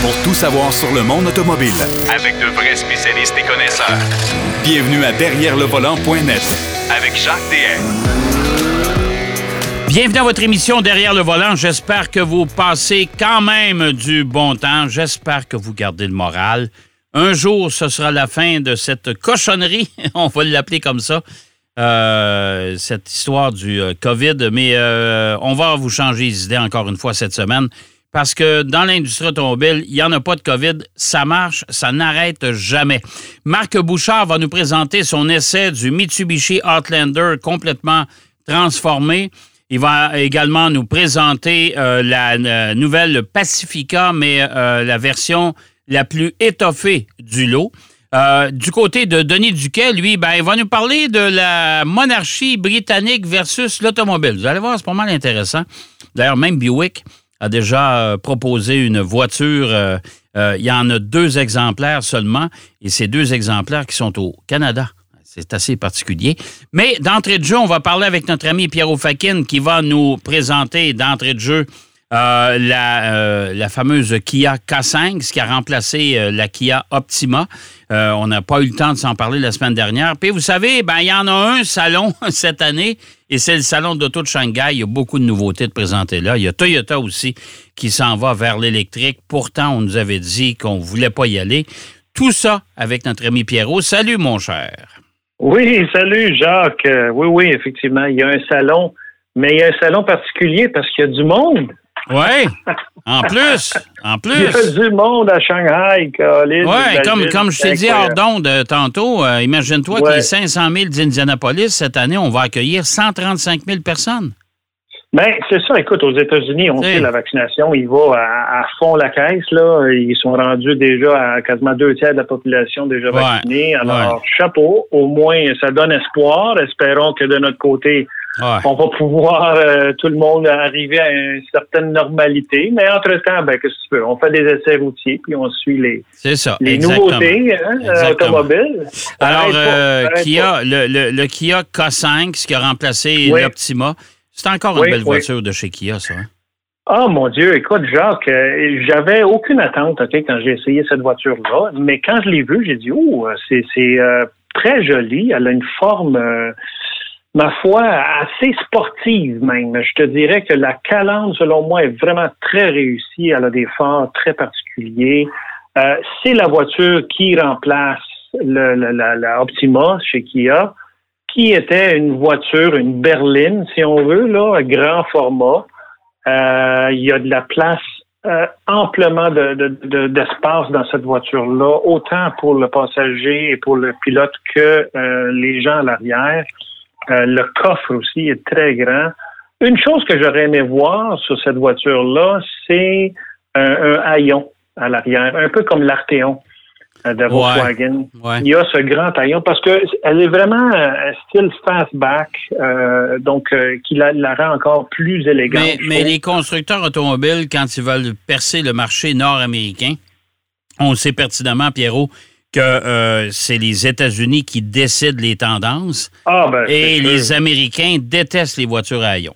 pour tout savoir sur le monde automobile. Avec de vrais spécialistes et connaisseurs. Bienvenue à Derrière le volant.net Avec Jacques DM. Bienvenue à votre émission Derrière le volant. J'espère que vous passez quand même du bon temps. J'espère que vous gardez le moral. Un jour, ce sera la fin de cette cochonnerie, on va l'appeler comme ça, euh, cette histoire du euh, COVID. Mais euh, on va vous changer les idées encore une fois cette semaine parce que dans l'industrie automobile, il n'y en a pas de COVID. Ça marche, ça n'arrête jamais. Marc Bouchard va nous présenter son essai du Mitsubishi Outlander complètement transformé. Il va également nous présenter la nouvelle Pacifica, mais la version la plus étoffée du lot. Euh, du côté de Denis Duquet, lui, ben, il va nous parler de la monarchie britannique versus l'automobile. Vous allez voir, c'est pas mal intéressant. D'ailleurs, même Buick a déjà euh, proposé une voiture. Euh, il y en a deux exemplaires seulement, et ces deux exemplaires qui sont au Canada. C'est assez particulier. Mais d'entrée de jeu, on va parler avec notre ami Pierrot Fakin qui va nous présenter d'entrée de jeu euh, la, euh, la, fameuse Kia K5, ce qui a remplacé euh, la Kia Optima. on n'a pas eu le temps de s'en parler la semaine dernière. Puis vous savez, ben, il y en a un salon cette année, et c'est le salon d'auto de Shanghai. Il y a beaucoup de nouveautés de présenter là. Il y a Toyota aussi qui s'en va vers l'électrique. Pourtant, on nous avait dit qu'on ne voulait pas y aller. Tout ça avec notre ami Pierrot. Salut, mon cher. Oui, salut, Jacques. oui, oui, effectivement, il y a un salon, mais il y a un salon particulier parce qu'il y a du monde. Oui, en plus, en plus. Il y a du monde à Shanghai, Colin. Oui, comme, comme je t'ai dit hors d'onde euh, tantôt, euh, imagine-toi qu'il y a 500 000 d'Indianapolis. Cette année, on va accueillir 135 000 personnes. Bien, c'est ça. Écoute, aux États-Unis, on sait la vaccination, il va à, fond la caisse. Là. Ils sont rendus déjà à quasiment deux tiers de la population déjà vaccinée. Alors, chapeau. Au moins, ça donne espoir. Espérons que de notre côté, on va pouvoir, euh, tout le monde, arriver à une certaine normalité. Mais entre-temps, ben, qu'est-ce que tu veux? On fait des essais routiers, puis on suit les, les nouveautés hein, automobiles. Alors, euh, Kia, le, le, Kia K5, ce qui a remplacé l'Optima, c'est encore une belle voiture de chez Kia, ça. Hein? Ah, mon Dieu, écoute, Jacques, euh, j'avais aucune attente quand j'ai essayé cette voiture-là, mais quand je l'ai vue, j'ai dit, oh, c'est très joli, elle a une forme ma foi, assez sportive même. Je te dirais que la Calandre, selon moi, est vraiment très réussie. Elle a des phares très particuliers. Euh, c'est la voiture qui remplace la, Optima chez Kia, qui était une voiture, une berline, si on veut, là, grand format. Euh, il y a de la place euh, amplement d'espace dans cette voiture-là, autant pour le passager et pour le pilote que les gens à l'arrière. Euh, le coffre aussi est très grand. Une chose que j'aurais aimé voir sur cette voiture-là, c'est un, haillon à l'arrière, un peu comme l'Arteon euh, de Volkswagen. Il y a ce grand haillon parce qu'elle est vraiment un style fastback, euh, donc qui la, rend encore plus élégante. Mais, mais les constructeurs automobiles, quand ils veulent percer le marché nord-américain, on sait pertinemment, Pierrot, que euh, c'est les États-Unis qui décident les tendances ah, ben, et les Américains détestent les voitures à ion.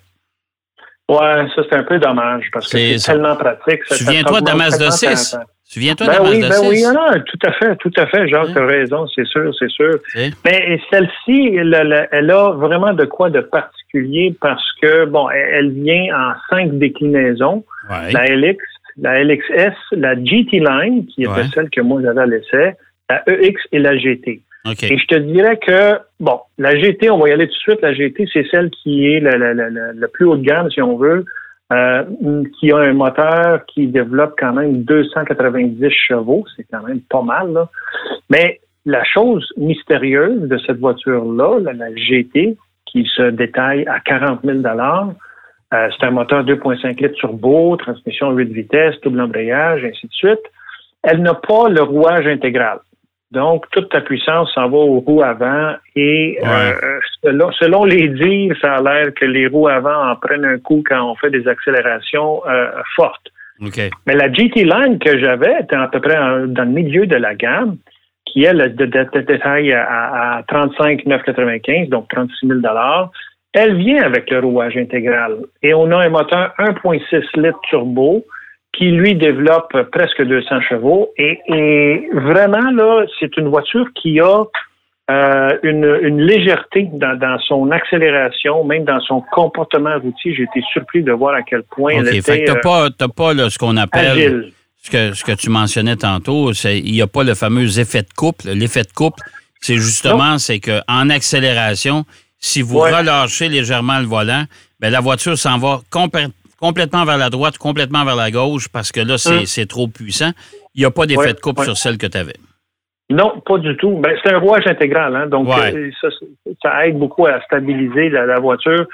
Ouais, ça c'est un peu dommage parce que c'est tellement pratique. Souviens-toi de la Mazda 6. Souviens-toi ben de oui, ben Oui, non, tout à fait, tout à fait. Jacques, tu as raison, c'est sûr, c'est sûr. Mais celle-ci, elle, elle, a vraiment de quoi de particulier parce que, bon, elle, vient en cinq déclinaisons. La LX, la LXS, la GT Line, qui était celle que moi j'avais à l'essai, la EX et la GT. Et je te dirais que, bon, la GT, on va y aller tout de suite. La GT, c'est celle qui est la, plus haut de gamme, si on veut, euh, qui a un moteur qui développe quand même 290 chevaux. C'est quand même pas mal, là. Mais la chose mystérieuse de cette voiture-là, la, GT, qui se détaille à 40 000 euh, c'est un moteur 2.5 litres turbo, transmission 8 vitesses, double embrayage, ainsi de suite. Elle n'a pas le rouage intégral. Donc, toute ta puissance s'en va aux roues avant et euh, selon, les dires, ça a l'air que les roues avant en prennent un coup quand on fait des accélérations euh, fortes. Mais la GT Line que j'avais était à peu près dans le milieu de la gamme, qui est le détail à, à 35 995, donc 36 000 Elle vient avec le rouage intégral. Et on a un moteur 1.6 litres turbo qui lui développe presque 200 chevaux. Et, et vraiment, là, c'est une voiture qui a euh, une, une, légèreté dans, dans, son accélération, même dans son comportement routier. J'ai été surpris de voir à quel point okay, elle était fait que t'as pas, pas là, ce qu'on appelle... Agile. Ce que, ce que tu mentionnais tantôt, il n'y a pas le fameux effet de couple. L'effet de couple, c'est justement, c'est qu'en accélération, si vous ouais. relâchez légèrement le volant, ben la voiture s'en va complètement vers la droite, complètement vers la gauche, parce que là, c'est hum. trop puissant. Il n'y a pas d'effet ouais, de ouais. sur celle que tu avais. Non, pas du tout. Ben, c'est un rouage intégral, hein, donc Ouais. euh, ça, ça aide beaucoup à stabiliser la, la voiture.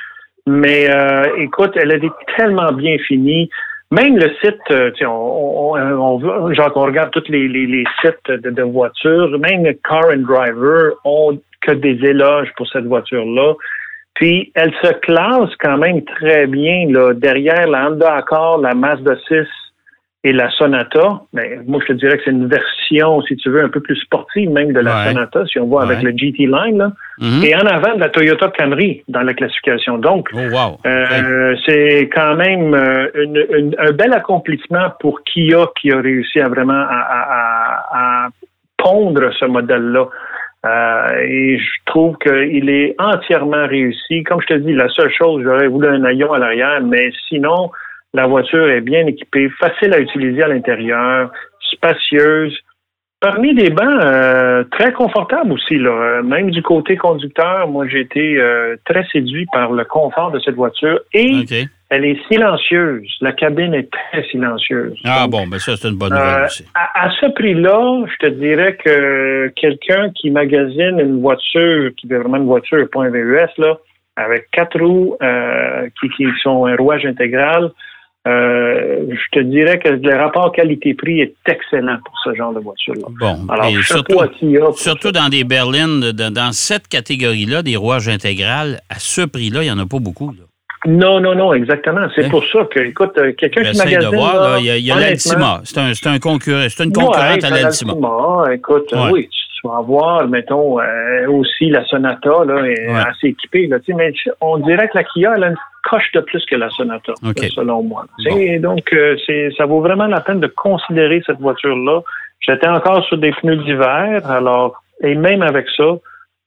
Mais euh, écoute, elle a été tellement bien finie. Même le site, euh, on, on, on, genre qu'on regarde tous les, les, les sites de, de voitures, même Car and Driver ont que des éloges pour cette voiture-là. Puis elle se classe quand même très bien là, derrière la Honda Accord, la Mazda 6 et la Sonata. Mais moi, je te dirais que c'est une version, si tu veux, un peu plus sportive même de la Ouais. Sonata, si on voit avec le GT Line. Là. Mhm. Et en avant de la Toyota Camry dans la classification. Donc, Oh, wow. euh, c'est quand même euh, une- une- un bel accomplissement pour Kia qui a réussi à vraiment à, à- à- à pondre ce modèle-là. Euh, et je trouve qu'il est entièrement réussi. Comme je te dis, la seule chose, j'aurais voulu un haillon à l'arrière, mais sinon, la voiture est bien équipée, facile à utiliser à l'intérieur, spacieuse. Parmi des bancs, euh, très confortable aussi. Là. Euh, Même du côté conducteur, moi j'ai été euh, très séduit par le confort de cette voiture et. Elle est silencieuse. La cabine est très silencieuse. Ah Donc, bon, ben ça, c'est une bonne nouvelle euh, aussi. à, à ce prix-là, je te dirais que quelqu'un qui magasine une voiture, qui veut vraiment une voiture, pas un VUS, là, avec quatre roues euh, qui, qui sont un rouage intégral, euh, je te dirais que le rapport qualité-prix est excellent pour ce genre de voiture-là. Bon, Alors, surtout, surtout dans des berlines, de- dans cette catégorie-là, des rouages intégral, à ce prix-là, il n'y en a pas beaucoup. Là. Non, non, non, exactement. C'est Hein? pour ça que, écoute, euh, quelqu'un qui magasine... de voir, là, il y a, y a l'Altima. C'est un, un concurrent, c'est une concurrente Ouais, à l'Altima. l'Altima. Écoute, Ouais. oui, tu vas avoir, mettons, euh, aussi la Sonata, là, est Ouais. assez équipée, là, tu sais, mais on dirait que la Kia, elle a une coche de plus que la Sonata, OK. selon moi. Bon. Donc, euh, c'est, ça vaut vraiment la peine de considérer cette voiture-là. J'étais encore sur des pneus d'hiver, alors, et même avec ça,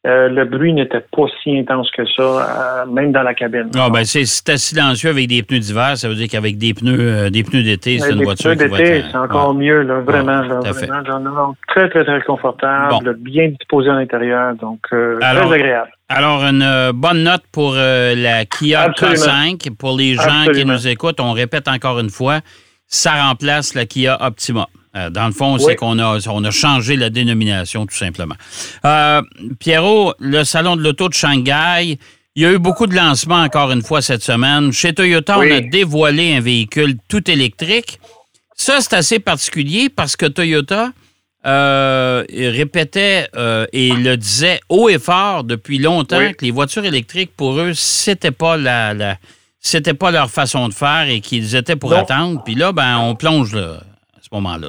euh, le bruit n'était pas si intense que ça, euh, même dans la cabine. Ah, ben, c'est, c'était silencieux avec des pneus d'hiver, ça veut dire qu'avec des pneus, euh, des pneus d'été, c'est Ouais, une voiture pneus d'été, être... c'est encore mieux, là, vraiment, Ouais, là, vraiment, genre, non, non, très, très, très confortable, bien disposé à l'intérieur, donc Alors, très agréable. Alors, une bonne note pour la Kia Absolument. K5. Pour les gens qui nous écoutent, on répète encore une fois, ça remplace la Kia Optima. Euh, dans le fond, Oui. c'est qu'on a, on a changé la dénomination, tout simplement. Euh, Pierrot, le Salon de l'Auto de Shanghai, il y a eu beaucoup de lancements encore une fois cette semaine. Chez Toyota, Oui. on a dévoilé un véhicule tout électrique. Ça, c'est assez particulier parce que Toyota euh, répétait euh, et le disait haut et fort depuis longtemps Oui. que les voitures électriques, pour eux, c'était pas la, la- c'était pas leur façon de faire et qu'ils étaient pour Non. attendre. Puis là, ben, on plonge là, à ce moment-là.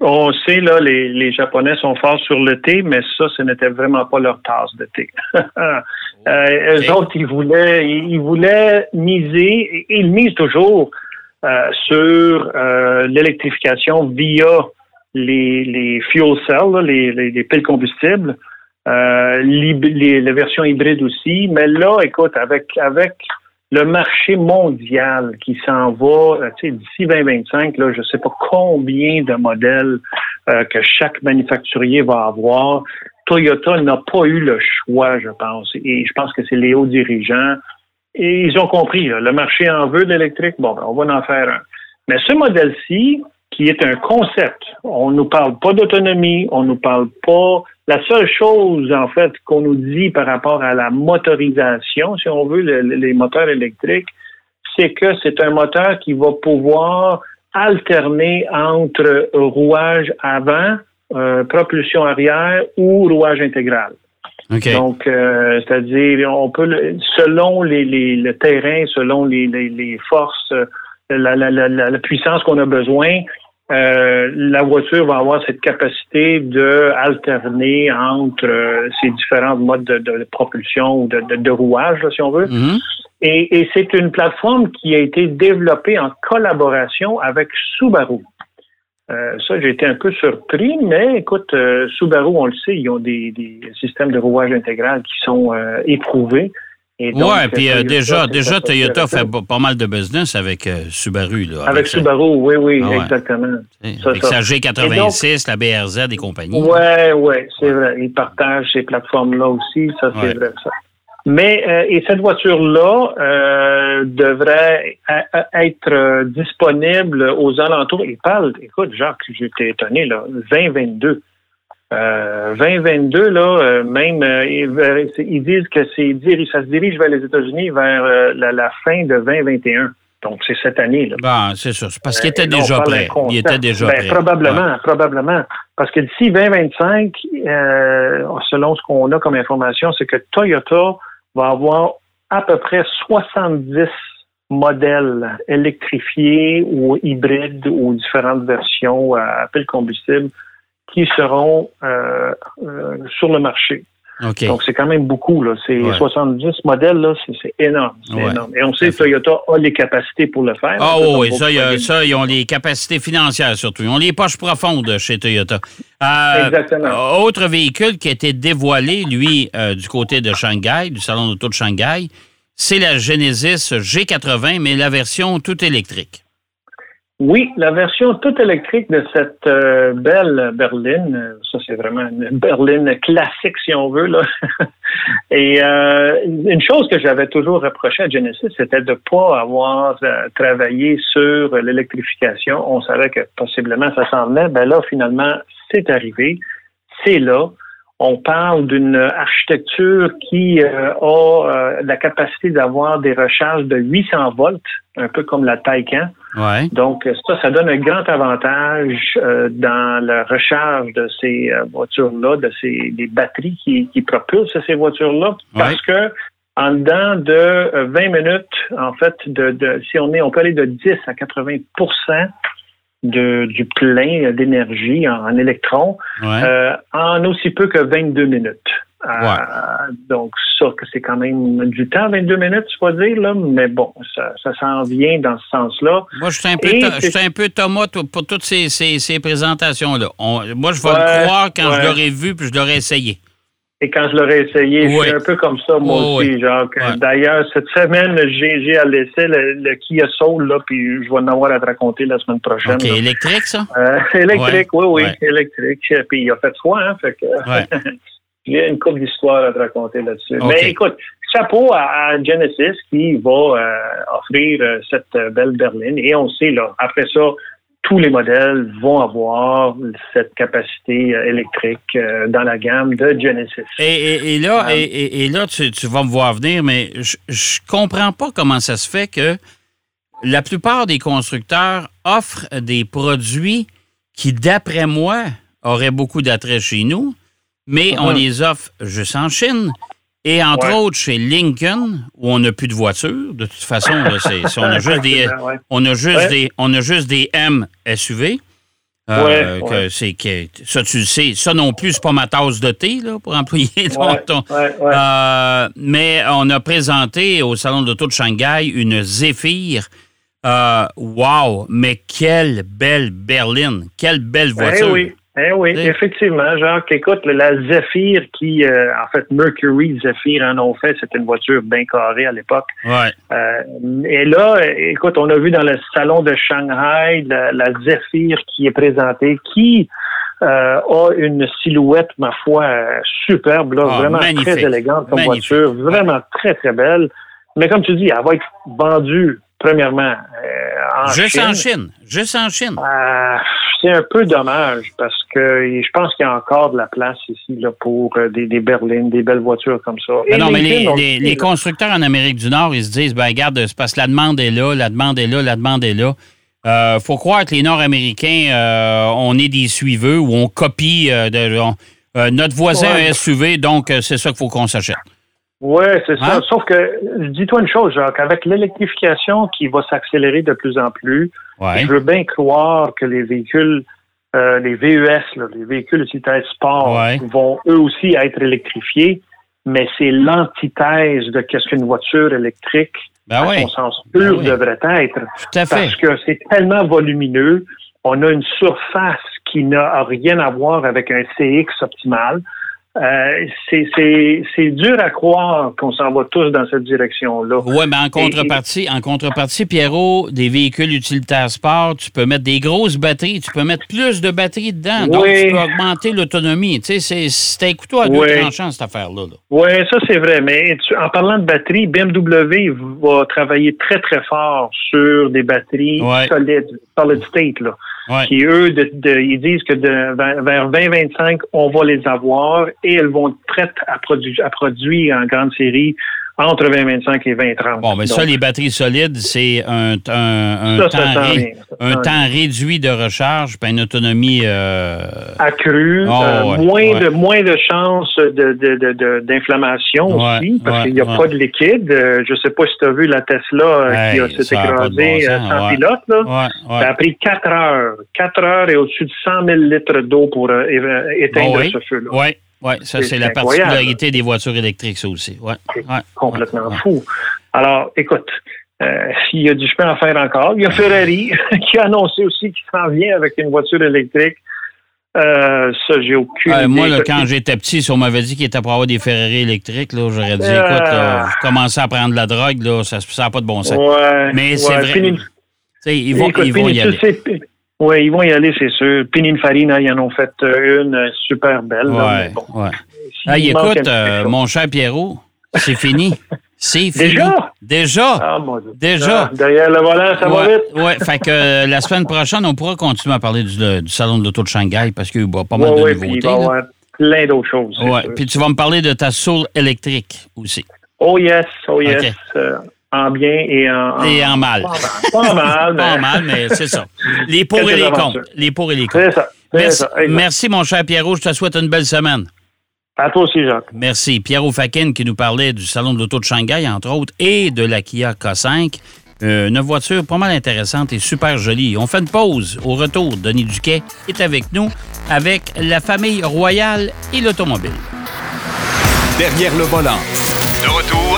On sait, là, les, les Japonais sont forts sur le thé, mais ça, ce n'était vraiment pas leur tasse de thé. euh, Eux autres, ils voulaient, ils voulaient miser, ils misent toujours euh, sur euh, l'électrification via les, les fuel cells, là, les, les, les piles combustibles, euh, les, les versions hybrides aussi. Mais là, écoute, avec, avec le marché mondial qui s'en va, euh, tu sais, d'ici 2025, là, je ne sais pas combien de modèles euh, que chaque manufacturier va avoir. Toyota n'a pas eu le choix, je pense. Et je pense que c'est les hauts dirigeants. Et ils ont compris, le marché en veut de l'électrique. Bon, ben, on va en faire un. Mais ce modèle-ci, qui est un concept, on nous parle pas d'autonomie, on nous parle pas. La seule chose, en fait, qu'on nous dit par rapport à la motorisation, si on veut, le- le- les moteurs électriques, c'est que c'est un moteur qui va pouvoir alterner entre rouage avant, euh, propulsion arrière ou rouage intégral. Donc, euh, c'est-à-dire, on peut, selon les, les- le terrain, selon les, les- les forces, euh, la, la- la- la- la puissance qu'on a besoin, euh, la voiture va avoir cette capacité de alterner entre euh, ces différents modes de, de propulsion ou de, de- de rouage, là, si on veut. Mhm. Et, c'est une plateforme qui a été développée en collaboration avec Subaru. Euh, ça, j'ai été un peu surpris, mais écoute, Subaru, on le sait, ils ont des, systèmes de rouage intégral qui sont éprouvés. Oui, puis déjà, déjà Toyota fait pas mal de business avec Subaru. Là, avec, Subaru, oui, oui, ah exactement. avec sa G86, la BRZ et compagnie. Oui, oui, c'est vrai. Ils partagent ces plateformes-là aussi, ça, c'est vrai, ça. Mais euh, et cette voiture-là euh, devrait être disponible aux alentours. Il parle, écoute, Jacques, j'étais étonné là, 2022. Euh, 2022 là, euh, même ils, disent que c'est ça se dirige vers les États-Unis vers la, fin de 2021. Donc, c'est cette année. Là. Bon, c'est ça. Parce qu'il était déjà prêt. Il était déjà ben, prêt. Probablement, probablement. Parce que d'ici 2025, selon ce qu'on a comme information, c'est que Toyota va avoir à peu près 70 modèles électrifiés ou hybrides ou différentes versions à pile combustible qui seront euh, euh, sur le marché. Donc, c'est quand même beaucoup. Là. C'est 70 modèles, là, c'est, énorme. C'est énorme. Et on sait que Toyota a les capacités pour le faire. Ah oui, ça, ça, ils ont les capacités financières surtout. Ils ont les poches profondes chez Toyota. Euh, Exactement. Autre véhicule qui a été dévoilé, lui, euh, du côté de Shanghai, du salon d'auto de Shanghai, c'est la Genesis G80, mais la version tout électrique. Oui, la version toute électrique de cette euh, belle berline, ça c'est vraiment une berline classique si on veut là. Et euh, une chose que j'avais toujours reproché à Genesis, c'était de ne pas avoir euh, travaillé sur l'électrification. On savait que possiblement ça s'en venait. Ben là, finalement, c'est arrivé. C'est là. On parle d'une architecture qui euh, a euh, la capacité d'avoir des recharges de 800 volts, un peu comme la Taycan. Ouais. Donc ça, ça donne un grand avantage euh, dans la recharge de ces voitures-là, de ces des batteries qui, qui propulsent ces voitures-là, parce que en dedans de 20 minutes, en fait, de, de, si on est, on peut aller de 10 à 80 de, du plein d'énergie en, électrons euh, en aussi peu que 22 minutes. Euh, donc, ça, que c'est quand même du temps, 22 minutes, tu vas dire, là, mais bon, ça, ça s'en vient dans ce sens-là. Moi, je suis un peu, je un peu Thomas pour toutes ces, ces, ces présentations-là. moi, je vais le croire quand je l'aurai vu puis je l'aurai essayé. Et quand je l'aurais essayé, c'est un peu comme ça, moi aussi. Genre, d'ailleurs, cette semaine, j'ai à laisser le, le, Kia Soul, là, puis je vais en avoir à te raconter la semaine prochaine. OK, électrique, ça? Euh, électrique, oui, oui, électrique. Puis il a fait froid, hein, fait que... J'ai une couple d'histoires à te raconter là-dessus. Mais écoute, chapeau à, Genesis qui va euh, offrir euh, cette belle berline. Et on sait, là, après ça, tous les modèles vont avoir cette capacité euh, électrique euh, dans la gamme de Genesis. Et, là, euh, et, là tu, vas me voir venir, mais je, je comprends pas comment ça se fait que la plupart des constructeurs offrent des produits qui, d'après moi, auraient beaucoup d'attrait chez nous, mais on les offre juste en Chine. Et entre autres, chez Lincoln, où on n'a plus de voitures, de toute façon, on a juste des, on a juste des, on a juste des M SUV. Euh, c'est que ça tu le sais, ça non plus c'est pas ma tasse de thé là pour employer ton, euh, mais on a présenté au salon d'auto de Shanghai une Zephyr. Euh, wow, mais quelle belle berline, quelle belle ben voiture. oui. Eh oui, effectivement, Jacques. Écoute, la Zephyr qui, euh, en fait, Mercury Zephyr en ont fait, c'était une voiture bien carrée à l'époque. Ouais. Euh, et là, écoute, on a vu dans le salon de Shanghai la, la Zephyr qui est présentée, qui euh, a une silhouette, ma foi, superbe, là, ah, vraiment très élégante comme voiture, vraiment très, très belle. Mais comme tu dis, elle va être vendue premièrement en Juste en Chine. Juste en Chine c'est un peu dommage parce que je pense qu'il y a encore de la place ici là, pour euh, des, berlines, des belles voitures comme ça. non, mais les, constructeurs en Amérique du Nord, ils se disent, ben regarde, c'est parce que la demande est là, la demande est là, la demande est là. Euh, faut croire que les Nord-Américains, euh, on est des suiveux ou on copie de, notre voisin un SUV, donc c'est ça qu'il faut qu'on s'achète. Oui, c'est ça. Hein? Sauf que, dis-toi une chose, Jacques, avec l'électrification qui va s'accélérer de plus en plus, je veux bien croire que les véhicules, euh, les VES, les véhicules utilitaires sport, vont eux aussi être électrifiés, mais c'est l'antithèse de qu'est-ce qu'une voiture électrique ben à son sens pur, Ben oui. devrait être. Tout à fait. Parce que c'est tellement volumineux. On a une surface qui n'a rien à voir avec un CX optimal. Euh, c'est- dur à croire qu'on s'en va tous dans cette direction-là. Oui, mais en contrepartie, en contrepartie, Pierrot, des véhicules utilitaires sport, tu peux mettre des grosses batteries, tu peux mettre plus de batteries dedans. Donc, tu peux augmenter l'autonomie. Tu sais, c'est- un couteau à deux Oui. tranchants, cette affaire-là. là. Oui, ça c'est vrai. Mais tu- en parlant de batterie, BMW va travailler très très fort sur des batteries solides, solid state là. Qui eux, de- ils disent que de, vers vers 2025, on va les avoir et elles vont être prêtes à, produire à produire en grande série entre 2025 et 2030. Bon, mais ça, les batteries solides, c'est un, un, un Ça, temps, sent ré- rien, ça un temps réduit de recharge, puis une autonomie. euh, accru, Oh, euh, ouais, moins ouais. de moins de chances de, de, de- d'inflammation Ouais, aussi, parce qu'il n'y a ouais. pas de liquide. Euh, je sais pas si tu as vu la Tesla euh, Hey, qui a s'est a bon écrasée euh, sans pilote. Là. Ça a pris quatre heures. Quatre heures et au-dessus de 100 000 litres d'eau pour euh, éteindre oui. ce feu-là. Oui, ça, C'est la particularité des voitures électriques, ça aussi. Ouais, C'est ouais, complètement ouais, fou. Alors, écoute, euh, il y a du chemin à faire encore. Il y a Ferrari qui a annoncé aussi qu'il s'en vient avec une voiture électrique. Euh, ça, j'ai aucune Euh, idée. moi, là, quand j'étais petit, si on m'avait dit qu'il était pour avoir des Ferrari électriques, là, j'aurais dit, Euh. écoute, là, vous commencez à prendre de la drogue, là, ça n'a pas de bon sens. Ouais, Mais c'est vrai. Sais, ils vont, Écoute, ils vont y aller. Oui, ils vont y aller, c'est sûr. Pininfarina, ils en ont fait euh, une euh, super belle. là, Ouais, mais bon. ouais. Écoute, euh, mon cher Pierrot, c'est fini. C'est fini. Déjà? Déjà? Ah, mon Dieu. Déjà. Ah, derrière le volant, ça va vite? ouais, fait que euh, la semaine prochaine, on pourra continuer à parler du, du salon de l'auto de Shanghai parce qu'il y a pas mal de il nouveautés. va y là. avoir plein d'autres choses. sûr. puis tu vas me parler de ta soul électrique aussi. Oh yes, oh yes. Euh, en bien et en, Et en mal. Pas mal, pas mal, Pas mais mal, mais c'est ça. Les pour et les contre. Les pour et les contre. c'est ça. c'est Merci, ça, merci, mon cher Pierrot. Je te souhaite une belle semaine. À toi aussi, Jacques. Merci. Pierrot Fakin qui nous parlait du Salon de l'Auto de Shanghai, entre autres, et de la Kia K5. Euh, une voiture pas mal intéressante et super jolie. On fait une pause. Au retour, Denis Duquet est avec nous, avec la famille royale et l'automobile. Derrière le volant. De retour